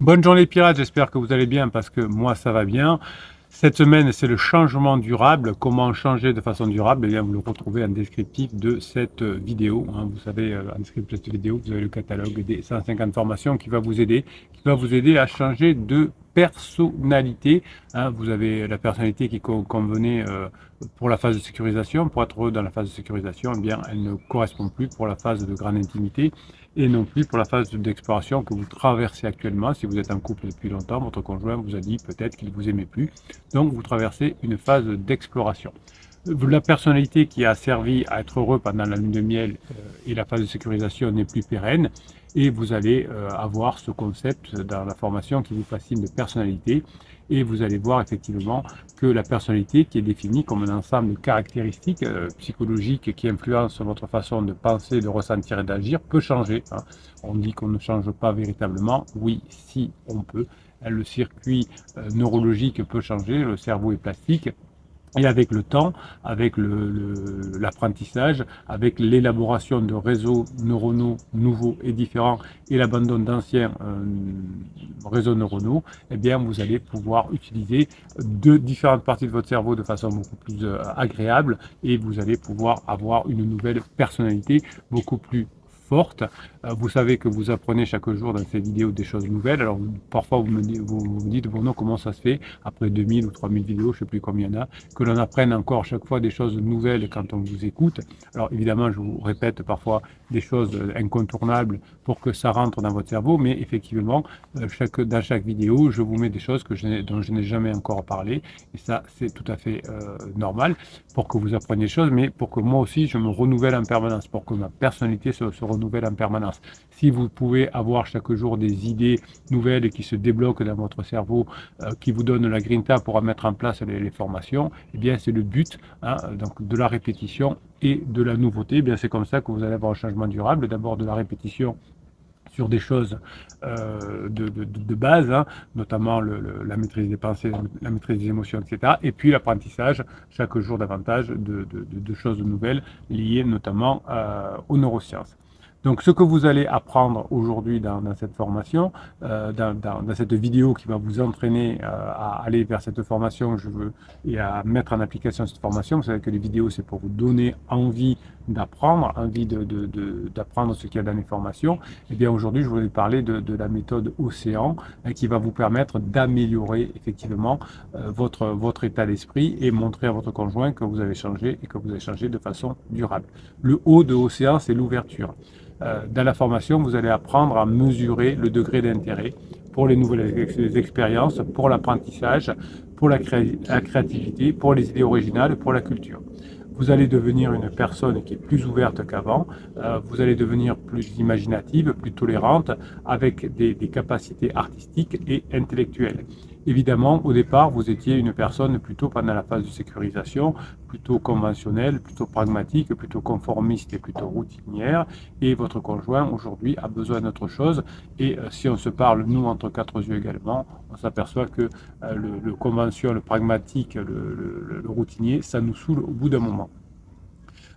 Bonne journée pirates, j'espère que vous allez bien parce que moi ça va bien. Cette semaine, c'est le changement durable. Comment changer de façon durable? Eh bien, vous le retrouvez en descriptif de cette vidéo. Hein. Vous savez, euh, en descriptif de cette vidéo, vous avez le catalogue des 150 formations qui va vous aider, qui va vous aider à changer de personnalité. Hein. Vous avez la personnalité qui convenait euh, pour la phase de sécurisation. Pour être dans la phase de sécurisation, eh bien, elle ne correspond plus pour la phase de grande intimité et non plus pour la phase d'exploration que vous traversez actuellement. Si vous êtes en couple depuis longtemps, votre conjoint vous a dit peut-être qu'il vous aimait plus. Donc vous traversez une phase d'exploration. La personnalité qui a servi à être heureux pendant la lune de miel euh, et la phase de sécurisation n'est plus pérenne et vous allez euh, avoir ce concept dans la formation qui vous fascine de personnalité et vous allez voir effectivement que la personnalité qui est définie comme un ensemble de caractéristiques euh, psychologiques qui influencent votre façon de penser, de ressentir et d'agir peut changer. Hein. On dit qu'on ne change pas véritablement. Oui, si on peut. Le circuit euh, neurologique peut changer, le cerveau est plastique, et avec le temps, avec l'apprentissage, avec l'élaboration de réseaux neuronaux nouveaux et différents et l'abandon d'anciens euh, réseaux neuronaux, eh bien, vous allez pouvoir utiliser deux différentes parties de votre cerveau de façon beaucoup plus euh, agréable et vous allez pouvoir avoir une nouvelle personnalité beaucoup plus Euh, vous savez que vous apprenez chaque jour dans ces vidéos des choses nouvelles. Alors parfois vous me, dites, vous, bon non, comment ça se fait après 2000 ou 3000 vidéos, je ne sais plus combien il y en a, que l'on apprenne encore chaque fois des choses nouvelles quand on vous écoute. Alors évidemment, je vous répète parfois des choses incontournables pour que ça rentre dans votre cerveau, mais effectivement, euh, dans chaque vidéo, je vous mets des choses dont je n'ai jamais encore parlé. Et ça, c'est tout à fait euh, normal pour que vous appreniez des choses, mais pour que moi aussi, je me renouvelle en permanence, pour que ma personnalité se, se renouvelle en permanence. Si vous pouvez avoir chaque jour des idées nouvelles qui se débloquent dans votre cerveau, euh, qui vous donnent la grinta pour mettre en place les, formations, eh bien c'est le but hein, donc de la répétition et de la nouveauté. Eh bien c'est comme ça que vous allez avoir un changement durable. D'abord de la répétition sur des choses euh, de, base, hein, notamment la maîtrise des pensées, la maîtrise des émotions, etc. Et puis l'apprentissage, chaque jour davantage de, choses nouvelles liées notamment euh, aux neurosciences. Donc ce que vous allez apprendre aujourd'hui dans, cette formation, euh, dans, cette vidéo qui va vous entraîner euh, à aller vers cette formation et à mettre en application cette formation, vous savez que les vidéos c'est pour vous donner envie d'apprendre, envie d'apprendre ce qu'il y a dans les formations. Eh bien aujourd'hui je voulais parler de, la méthode Océan hein, qui va vous permettre d'améliorer effectivement euh, votre, votre état d'esprit et montrer à votre conjoint que vous avez changé et que vous avez changé de façon durable. Le haut de Océan c'est l'ouverture. Euh, dans la formation, vous allez apprendre à mesurer le degré d'intérêt pour les nouvelles expériences, pour l'apprentissage, pour la, créativité, pour les idées originales, pour la culture vous allez devenir une personne qui est plus ouverte qu'avant, euh, vous allez devenir plus imaginative, plus tolérante, avec des, capacités artistiques et intellectuelles. Évidemment, au départ, vous étiez une personne plutôt pendant la phase de sécurisation, plutôt conventionnelle, plutôt pragmatique, plutôt conformiste et plutôt routinière. Et votre conjoint, aujourd'hui, a besoin d'autre chose. Et euh, si on se parle, nous, entre quatre yeux également, on s'aperçoit que euh, le, le, convention, le pragmatique, le routinier, ça nous saoule au bout d'un moment.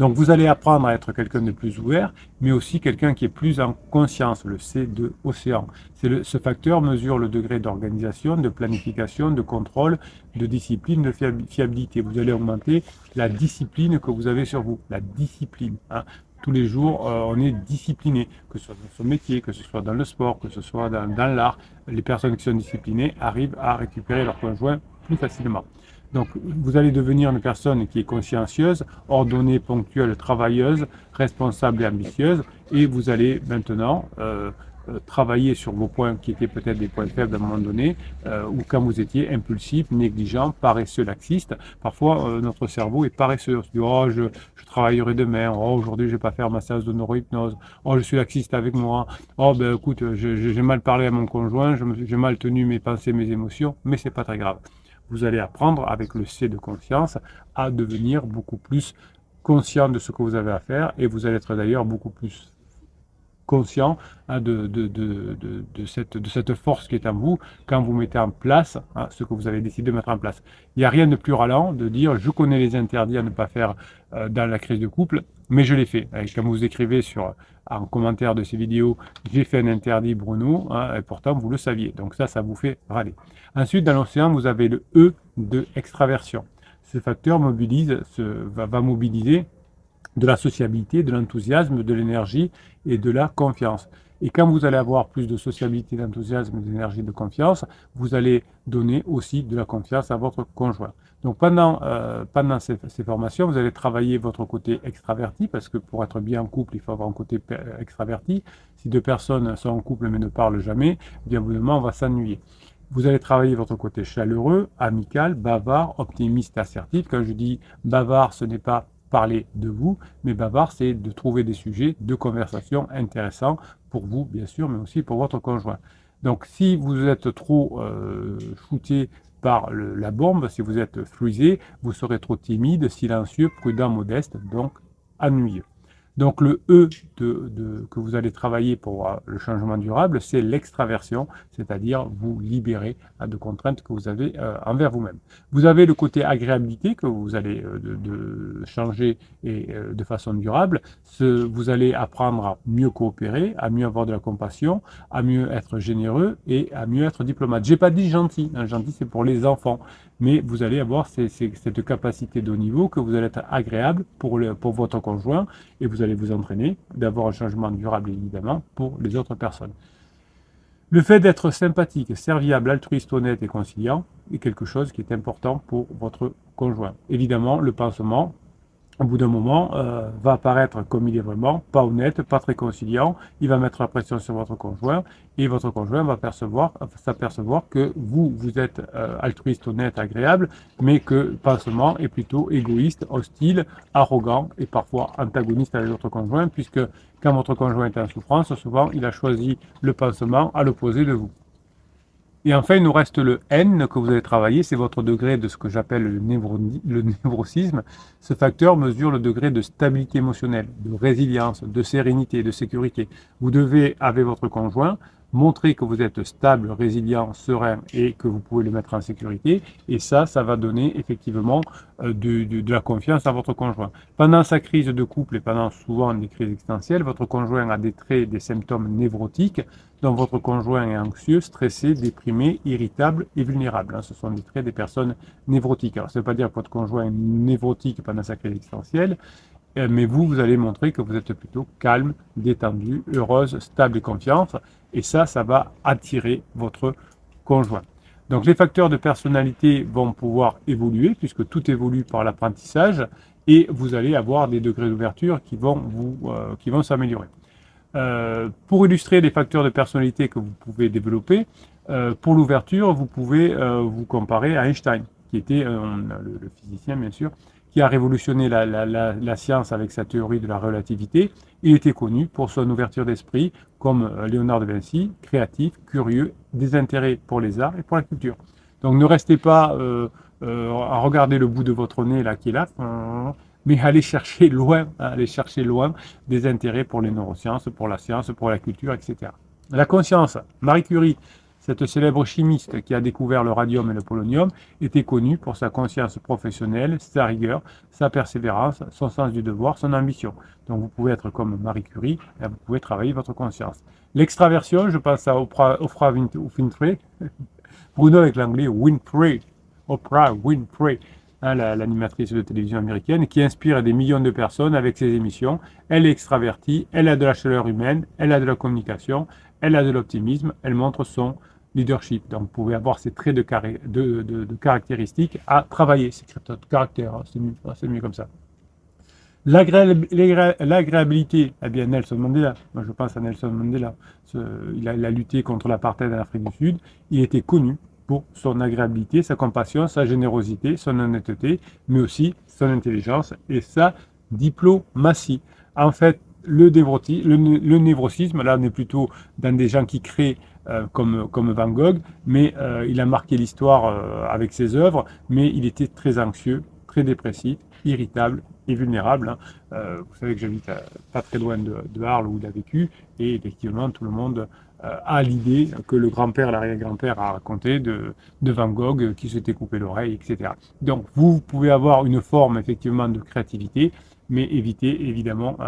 Donc vous allez apprendre à être quelqu'un de plus ouvert, mais aussi quelqu'un qui est plus en conscience, le C de océan. C'est ce facteur mesure le degré d'organisation, de planification, de contrôle, de discipline, de fiabilité. Vous allez augmenter la discipline que vous avez sur vous, la discipline. Hein. Tous les jours, euh, on est discipliné, que ce soit dans son métier, que ce soit dans le sport, que ce soit dans, dans l'art. Les personnes qui sont disciplinées arrivent à récupérer leur conjoint plus facilement. Donc, vous allez devenir une personne qui est consciencieuse, ordonnée, ponctuelle, travailleuse, responsable et ambitieuse. Et vous allez maintenant euh, euh, travailler sur vos points qui étaient peut-être des points faibles à un moment donné, euh, ou quand vous étiez impulsif, négligent, paresseux, laxiste. Parfois, notre cerveau est paresseux. On se oh, je, travaillerai demain. Oh, aujourd'hui, je vais pas faire ma séance de neurohypnose. Oh, je suis laxiste avec moi. Oh, ben écoute, j'ai mal parlé à mon conjoint, j'ai mal tenu mes pensées, mes émotions, mais c'est pas très grave vous allez apprendre avec le C de conscience à devenir beaucoup plus conscient de ce que vous avez à faire et vous allez être d'ailleurs beaucoup plus conscient hein, de, cette, force qui est en vous quand vous mettez en place hein, ce que vous avez décidé de mettre en place. Il n'y a rien de plus ralent de dire je connais les interdits à ne pas faire euh, dans la crise de couple mais je l'ai fait. Et comme vous écrivez sur, en commentaire de ces vidéos, j'ai fait un interdit Bruno, hein, et pourtant vous le saviez. Donc ça, ça vous fait râler. Ensuite, dans l'océan, vous avez le E de extraversion. Ce facteur mobilise, va mobiliser de la sociabilité, de l'enthousiasme, de l'énergie et de la confiance. Et quand vous allez avoir plus de sociabilité, d'enthousiasme, d'énergie, de confiance, vous allez donner aussi de la confiance à votre conjoint. Donc pendant, euh, pendant ces, formations, vous allez travailler votre côté extraverti, parce que pour être bien en couple, il faut avoir un côté extraverti. Si deux personnes sont en couple mais ne parlent jamais, bien évidemment, on va s'ennuyer. Vous allez travailler votre côté chaleureux, amical, bavard, optimiste, assertif. Quand je dis bavard, ce n'est pas parler de vous, mais bavard, c'est de trouver des sujets de conversation intéressants pour vous, bien sûr, mais aussi pour votre conjoint. Donc, si vous êtes trop euh, shooté par la bombe, si vous êtes fluisé, vous serez trop timide, silencieux, prudent, modeste, donc ennuyeux. Donc le E de, que vous allez travailler pour euh, le changement durable, c'est l'extraversion, c'est-à-dire vous libérer de contraintes que vous avez euh, envers vous-même. Vous avez le côté agréabilité que vous allez euh, de, changer et de façon durable. Ce, vous allez apprendre à mieux coopérer, à mieux avoir de la compassion, à mieux être généreux et à mieux être diplomate. J'ai pas dit gentil, hein, gentil c'est pour les enfants, mais vous allez avoir cette capacité de haut niveau que vous allez être agréable pour, pour votre conjoint et vous allez vous entraîner d'avoir un changement durable évidemment pour les autres personnes. Le fait d'être sympathique, serviable, altruiste, honnête et conciliant est quelque chose qui est important pour votre conjoint. Évidemment, le pansement, au bout d'un moment, euh, va apparaître comme il est vraiment, pas honnête, pas très conciliant, il va mettre la pression sur votre conjoint, et votre conjoint va s'apercevoir que vous, vous êtes euh, altruiste, honnête, agréable, mais que le pansement est plutôt égoïste, hostile, arrogant, et parfois antagoniste avec votre conjoint, puisque quand votre conjoint est en souffrance, souvent il a choisi le pansement à l'opposé de vous. Et enfin, il nous reste le N que vous allez travailler, c'est votre degré de ce que j'appelle le, le, névrosisme. Ce facteur mesure le degré de stabilité émotionnelle, de résilience, de sérénité, de sécurité. Vous devez, avec votre conjoint, montrer que vous êtes stable, résilient, serein et que vous pouvez le mettre en sécurité. Et ça, ça va donner effectivement euh, de, la confiance à votre conjoint. Pendant sa crise de couple et pendant souvent des crises existentielles, votre conjoint a des traits, des symptômes névrotiques dont votre conjoint est anxieux, stressé, déprimé, irritable et vulnérable. Hein. Ce sont des traits des personnes névrotiques. Alors, ça ne veut pas dire que votre conjoint est névrotique pendant sa crise existentielle, euh, mais vous, vous allez montrer que vous êtes plutôt calme, détendu, heureuse, stable et confiante. Et ça, ça va attirer votre conjoint. Donc les facteurs de personnalité vont pouvoir évoluer puisque tout évolue par l'apprentissage et vous allez avoir des degrés d'ouverture qui vont vous euh, qui vont s'améliorer. Euh, pour illustrer les facteurs de personnalité que vous pouvez développer, pour l'ouverture, vous pouvez vous comparer à Einstein, qui était le, physicien bien sûr, qui a révolutionné la, science avec sa théorie de la relativité. Il était connu pour son ouverture d'esprit, comme euh, Léonard de Vinci, créatif, curieux, désintérêt pour les arts et pour la culture. Donc ne restez pas euh, euh, à regarder le bout de votre nez là qui est là, mais allez chercher loin, allez chercher loin des intérêts pour les neurosciences, pour la science, pour la culture, etc. La conscience, Marie Curie cette célèbre chimiste qui a découvert le radium et le polonium était connue pour sa conscience professionnelle, sa rigueur, sa persévérance, son sens du devoir, son ambition. Donc vous pouvez être comme Marie Curie, et vous pouvez travailler votre conscience. L'extraversion, je pense à Oprah, Winfrey, Bruno avec l'anglais Winfrey, Oprah Winfrey, hein, l'animatrice de télévision américaine, qui inspire des millions de personnes avec ses émissions. Elle est extravertie, elle a de la chaleur humaine, elle a de la communication, elle a de l'optimisme, elle montre son leadership. Donc, vous pouvez avoir ces traits de, caractéristiques à travailler, ces traits de caractère. Hein, hein, c'est mieux, comme ça. L'agréabilité, eh bien Nelson Mandela, moi je pense à Nelson Mandela, il, a, lutté contre l'apartheid en Afrique du Sud, il était connu pour son agréabilité, sa compassion, sa générosité, son honnêteté, mais aussi son intelligence et sa diplomatie. En fait, le, névrosisme, là on est plutôt dans des gens qui créent euh, comme, comme Van Gogh, mais euh, il a marqué l'histoire euh, avec ses œuvres, mais il était très anxieux, très dépressif, irritable et vulnérable. Hein. vous savez que j'habite pas très loin de, de, Arles où il a vécu, et effectivement tout le monde a l'idée que le grand-père, l'arrière-grand-père a raconté de, de, Van Gogh qui s'était coupé l'oreille, etc. Donc vous pouvez avoir une forme effectivement de créativité, mais évitez évidemment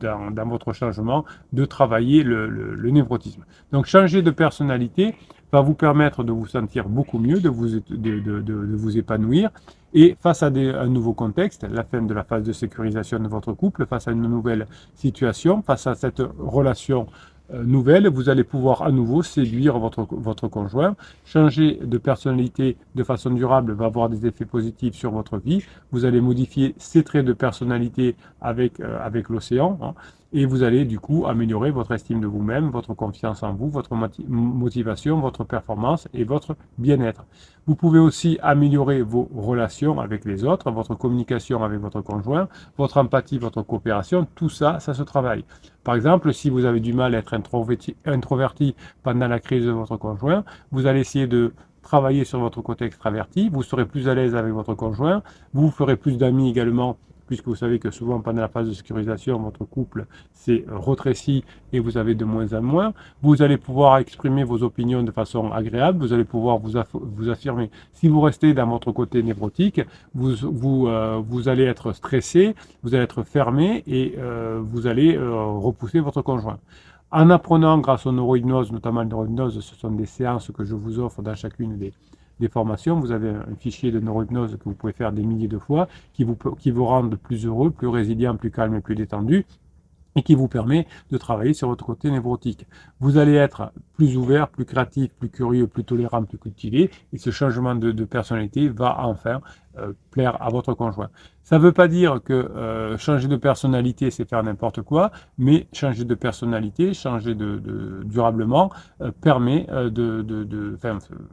dans, votre changement de travailler le névrotisme. Donc changer de personnalité, va vous permettre de vous sentir beaucoup mieux, de vous, épanouir. Et face à, un nouveau contexte, la fin de la phase de sécurisation de votre couple, face à une nouvelle situation, face à cette relation nouvelle, vous allez pouvoir à nouveau séduire votre, votre conjoint. Changer de personnalité de façon durable va avoir des effets positifs sur votre vie. Vous allez modifier ses traits de personnalité avec, euh, avec l'océan. Hein et vous allez du coup améliorer votre estime de vous-même, votre confiance en vous, votre motivation, votre performance et votre bien-être. Vous pouvez aussi améliorer vos relations avec les autres, votre communication avec votre conjoint, votre empathie, votre coopération, tout ça, ça se travaille. Par exemple, si vous avez du mal à être introverti pendant la crise de votre conjoint, vous allez essayer de travailler sur votre côté extraverti, vous serez plus à l'aise avec votre conjoint, vous ferez plus d'amis également puisque vous savez que souvent pendant la phase de sécurisation, votre couple s'est rétréci et vous avez de moins en moins. Vous allez pouvoir exprimer vos opinions de façon agréable, vous allez pouvoir vous, vous affirmer. Si vous restez dans votre côté névrotique, vous, vous, euh, vous allez être stressé, vous allez être fermé et euh, vous allez euh, repousser votre conjoint. En apprenant grâce aux neurohypnose, notamment le neurohypnose, ce sont des séances que je vous offre dans chacune des, des formations. Vous avez un fichier de neurohypnose que vous pouvez faire des milliers de fois, qui vous, qui vous rendent plus heureux, plus résilient, plus calme et plus détendu et qui vous permet de travailler sur votre côté névrotique. Vous allez être plus ouvert, plus créatif, plus curieux, plus tolérant, plus cultivé, et ce changement de, personnalité va enfin euh, plaire à votre conjoint. Ça ne veut pas dire que euh, changer de personnalité, c'est faire n'importe quoi, mais changer de personnalité, changer de, durablement, euh, permet de, de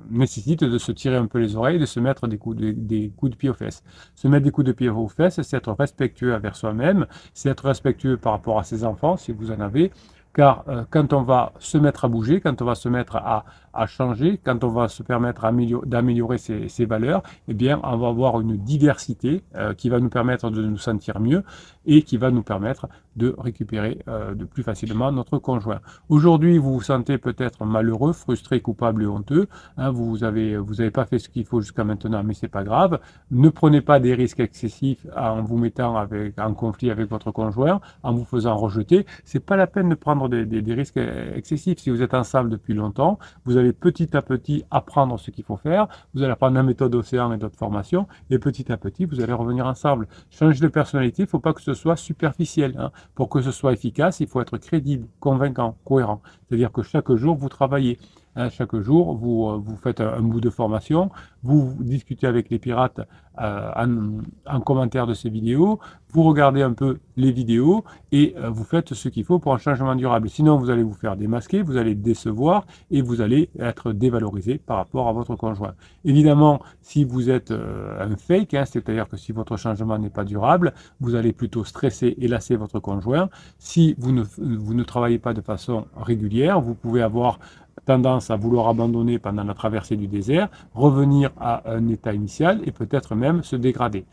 nécessite de se tirer un peu les oreilles, de se mettre des coups de, des coups de pied aux fesses. Se mettre des coups de pied aux fesses, c'est être respectueux envers soi-même, c'est être respectueux par rapport à ses enfants, si vous en avez, car quand on va se mettre à bouger, quand on va se mettre à, changer, quand on va se permettre d'améliorer ses, valeurs, eh bien, on va avoir une diversité euh, qui va nous permettre de nous sentir mieux et qui va nous permettre de récupérer euh, de plus facilement notre conjoint. Aujourd'hui, vous vous sentez peut-être malheureux, frustré, coupable et honteux. Hein, vous avez vous n'avez pas fait ce qu'il faut jusqu'à maintenant, mais c'est pas grave. Ne prenez pas des risques excessifs en vous mettant en conflit avec votre conjoint, en vous faisant rejeter. C'est pas la peine de prendre des, des, risques excessifs. Si vous êtes ensemble depuis longtemps, vous allez petit à petit apprendre ce qu'il faut faire. Vous allez apprendre la méthode Océan et d'autres formations, et petit à petit, vous allez revenir ensemble. Changer de personnalité, il ne faut pas que ce soit superficiel. Hein. Pour que ce soit efficace, il faut être crédible, convaincant, cohérent. C'est-à-dire que chaque jour, vous travaillez. Hein, chaque jour, vous, euh, vous faites un, bout de formation, vous, discutez avec les pirates euh, en, commentaire de ces vidéos, vous regardez un peu les vidéos et euh, vous faites ce qu'il faut pour un changement durable. Sinon, vous allez vous faire démasquer, vous allez décevoir et vous allez être dévalorisé par rapport à votre conjoint. Évidemment, si vous êtes un fake, hein, c'est-à-dire que si votre changement n'est pas durable, vous allez plutôt stresser et lasser votre conjoint. Si vous ne, vous ne travaillez pas de façon régulière, vous pouvez avoir tendance à vouloir abandonner pendant la traversée du désert, revenir à un état initial et peut-être même se dégrader.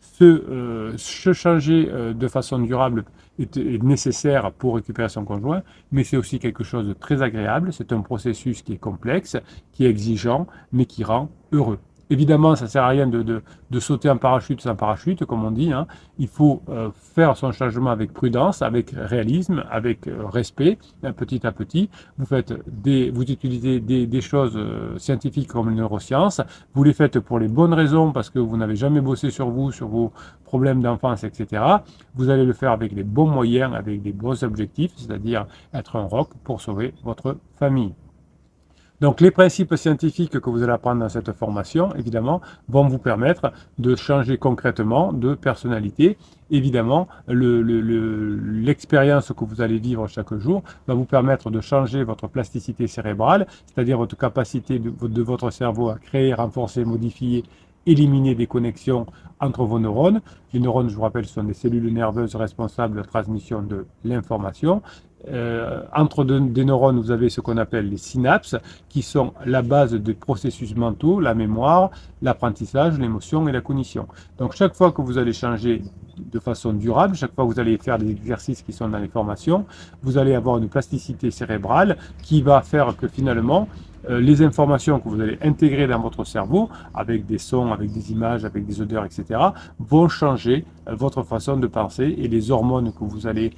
Se, euh, changer euh, de façon durable est, nécessaire pour récupérer son conjoint, mais c'est aussi quelque chose de très agréable. C'est un processus qui est complexe, qui est exigeant, mais qui rend heureux. Évidemment, ça ne sert à rien de, sauter en parachute sans parachute, comme on dit. Hein. Il faut euh, faire son changement avec prudence, avec réalisme, avec euh, respect, hein, petit à petit. Vous faites des, vous utilisez des, choses euh, scientifiques comme les neurosciences. Vous les faites pour les bonnes raisons, parce que vous n'avez jamais bossé sur vous, sur vos problèmes d'enfance, etc. Vous allez le faire avec les bons moyens, avec des bons objectifs, c'est-à-dire être un rock pour sauver votre famille. Donc les principes scientifiques que vous allez apprendre dans cette formation, évidemment, vont vous permettre de changer concrètement de personnalité. Évidemment, l'expérience que vous allez vivre chaque jour va vous permettre de changer votre plasticité cérébrale, c'est-à-dire votre capacité de, votre cerveau à créer, renforcer, modifier éliminer des connexions entre vos neurones. Les neurones, je vous rappelle, sont des cellules nerveuses responsables de la transmission de l'information. Euh, entre des neurones, vous avez ce qu'on appelle les synapses, qui sont la base des processus mentaux, la mémoire, l'apprentissage, l'émotion et la cognition. Donc chaque fois que vous allez changer de façon durable, chaque fois que vous allez faire des exercices qui sont dans les formations, vous allez avoir une plasticité cérébrale qui va faire que finalement, euh, les informations que vous allez intégrer dans votre cerveau, avec des sons, avec des images, avec des odeurs, etc., vont changer euh, votre façon de penser et les hormones que vous allez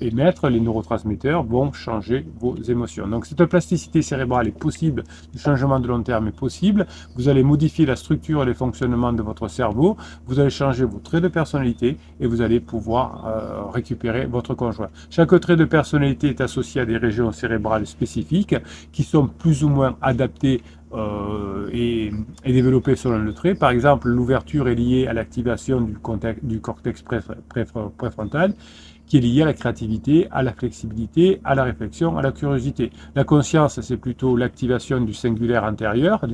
émettre, les neurotransmetteurs, vont changer vos émotions. Donc cette plasticité cérébrale est possible, le changement de long terme est possible. Vous allez modifier la structure et les fonctionnements de votre cerveau, vous allez changer vos traits de personnalité et vous allez pouvoir récupérer votre conjoint. Chaque trait de personnalité est associé à des régions cérébrales spécifiques qui sont plus ou moins adaptées euh, et, développées selon le trait. Par exemple, l'ouverture est liée à l'activation du, cortex préfrontal qui est lié à la créativité, à la flexibilité, à la réflexion, à la curiosité. La conscience, c'est plutôt l'activation du singulaire intérieur,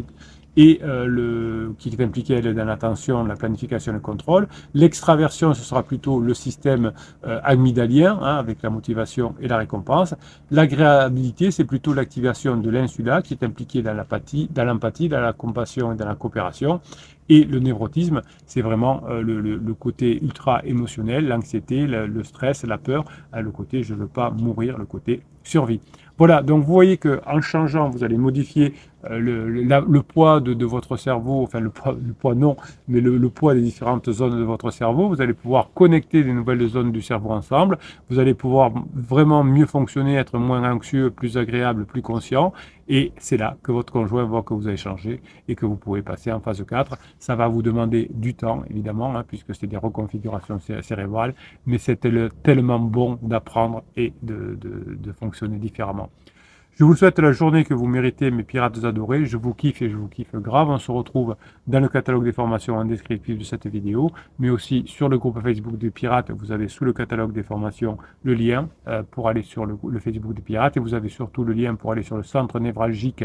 et euh, le, qui est impliqué dans l'attention, la planification le contrôle. L'extraversion, ce sera plutôt le système euh, amygdalien, hein, avec la motivation et la récompense. L'agréabilité, c'est plutôt l'activation de l'insula, qui est impliqué dans l'empathie, dans, l'empathie, dans la compassion et dans la coopération. Et le névrotisme, c'est vraiment euh, le, côté ultra émotionnel, l'anxiété, le, le, stress, la peur, hein, le côté je ne veux pas mourir, le côté survie. Voilà, donc vous voyez qu'en changeant, vous allez modifier euh, le, poids de, votre cerveau, enfin le poids, le poids non, mais le, poids des différentes zones de votre cerveau. Vous allez pouvoir connecter les nouvelles zones du cerveau ensemble. Vous allez pouvoir vraiment mieux fonctionner, être moins anxieux, plus agréable, plus conscient. Et c'est là que votre conjoint voit que vous avez changé et que vous pouvez passer en phase 4. Ça va vous demander du temps, évidemment, hein, puisque c'est des reconfigurations cérébrales, mais c'est tellement bon d'apprendre et de, de fonctionner différemment. Je vous souhaite la journée que vous méritez, mes pirates adorés. Je vous kiffe et je vous kiffe grave. On se retrouve dans le catalogue des formations en descriptif de cette vidéo, mais aussi sur le groupe Facebook des pirates. Vous avez sous le catalogue des formations le lien euh, pour aller sur le, le Facebook des pirates et vous avez surtout le lien pour aller sur le centre névralgique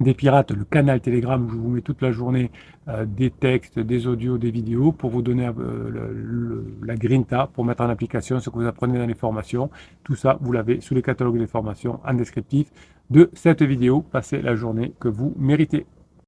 des pirates, le canal Telegram où je vous mets toute la journée euh, des textes, des audios, des vidéos pour vous donner euh, la grinta pour mettre en application ce que vous apprenez dans les formations. Tout ça, vous l'avez sous le catalogue des formations en descriptif de cette vidéo. Passez la journée que vous méritez.